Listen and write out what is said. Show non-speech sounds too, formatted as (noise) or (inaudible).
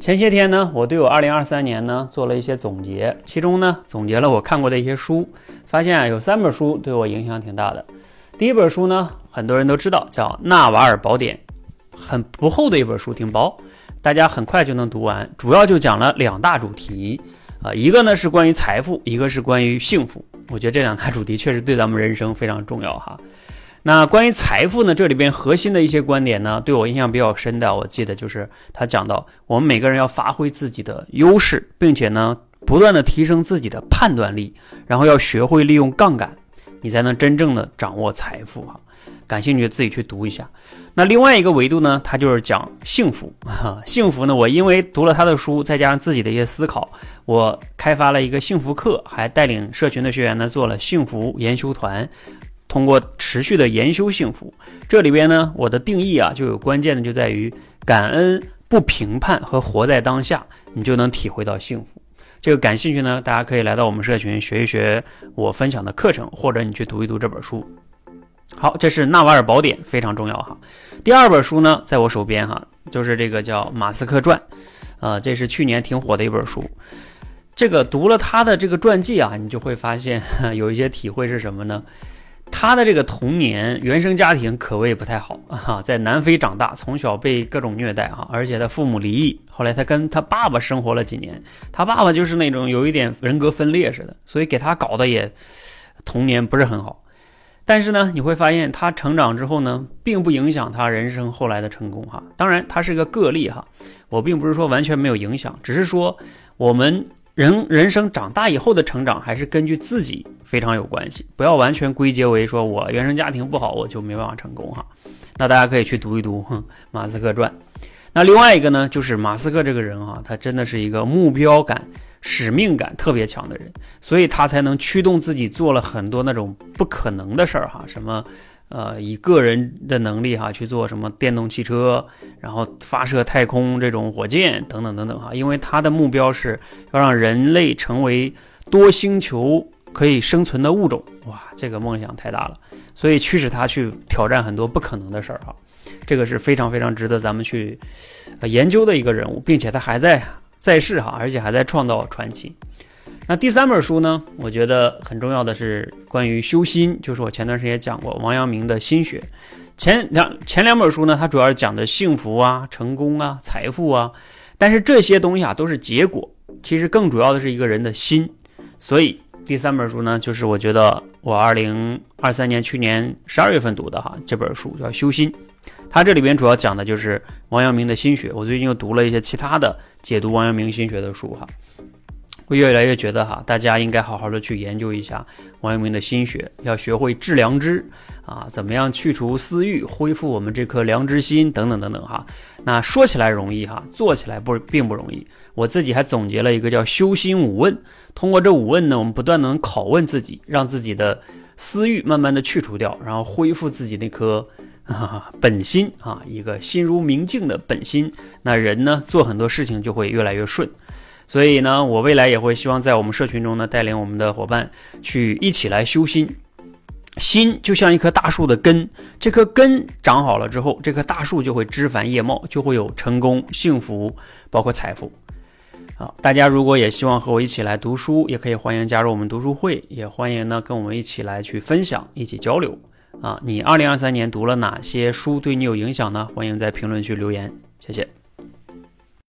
前些天呢，我对我2023年呢做了一些总结，其中呢总结了我看过的一些书，发现啊有三本书对我影响挺大的。第一本书呢，很多人都知道，叫《纳瓦尔宝典》，很不厚的一本书，挺薄，大家很快就能读完。主要就讲了两大主题啊，一个呢是关于财富，一个是关于幸福。我觉得这两大主题确实对咱们人生非常重要哈。那关于财富呢？这里边核心的一些观点呢，对我印象比较深的，我记得就是他讲到，我们每个人要发挥自己的优势，并且呢，不断的提升自己的判断力，然后要学会利用杠杆，你才能真正的掌握财富哈。感兴趣自己去读一下。那另外一个维度呢，他就是讲幸福哈。(laughs) 幸福呢，我因为读了他的书，再加上自己的一些思考，我开发了一个幸福课，还带领社群的学员呢做了幸福研修团。通过持续的研修幸福，这里边呢，我的定义啊，就有关键的就在于感恩、不评判和活在当下，你就能体会到幸福。这个感兴趣呢，大家可以来到我们社群学一学我分享的课程，或者你去读一读这本书。好，这是纳瓦尔宝典，非常重要哈。第二本书呢，在我手边哈，就是这个叫《马斯克传》，呃，这是去年挺火的一本书。这个读了他的这个传记啊，你就会发现 (laughs) 有一些体会是什么呢？他的这个童年原生家庭可谓不太好 (laughs) 啊，在南非长大，从小被各种虐待哈，而且他父母离异，后来他跟他爸爸生活了几年，他爸爸就是那种有一点人格分裂似的，所以给他搞得也童年不是很好。但是呢，你会发现他成长之后呢，并不影响他人生后来的成功哈。当然，他是个个例哈，我并不是说完全没有影响，只是说我们。人人生长大以后的成长还是根据自己非常有关系，不要完全归结为说我原生家庭不好我就没办法成功哈。那大家可以去读一读《马斯克传》。那另外一个呢，就是马斯克这个人哈，他真的是一个目标感、使命感特别强的人，所以他才能驱动自己做了很多那种不可能的事儿哈，什么。呃，以个人的能力哈去做什么电动汽车，然后发射太空这种火箭等等等等哈，因为他的目标是要让人类成为多星球可以生存的物种，哇，这个梦想太大了，所以驱使他去挑战很多不可能的事儿哈，这个是非常非常值得咱们去研究的一个人物，并且他还在在世哈，而且还在创造传奇。那第三本书呢？我觉得很重要的是关于修心，就是我前段时间讲过王阳明的心学。前两前两本书呢，它主要是讲的幸福啊、成功啊、财富啊，但是这些东西啊都是结果，其实更主要的是一个人的心。所以第三本书呢，就是我觉得我二零二三年去年十二月份读的哈，这本书叫《修心》，它这里边主要讲的就是王阳明的心学。我最近又读了一些其他的解读王阳明心学的书哈。我越来越觉得哈，大家应该好好的去研究一下王阳明的心学，要学会致良知啊，怎么样去除私欲，恢复我们这颗良知心等等等等哈。那说起来容易哈，做起来不并不容易。我自己还总结了一个叫修心五问，通过这五问呢，我们不断能拷问自己，让自己的私欲慢慢的去除掉，然后恢复自己那颗 (laughs) 本心啊，一个心如明镜的本心。那人呢，做很多事情就会越来越顺。所以呢，我未来也会希望在我们社群中呢，带领我们的伙伴去一起来修心。心就像一棵大树的根，这棵根长好了之后，这棵大树就会枝繁叶茂，就会有成功、幸福，包括财富。好，大家如果也希望和我一起来读书，也可以欢迎加入我们读书会，也欢迎呢跟我们一起来去分享，一起交流。啊，你二零二三年读了哪些书对你有影响呢？欢迎在评论区留言，谢谢。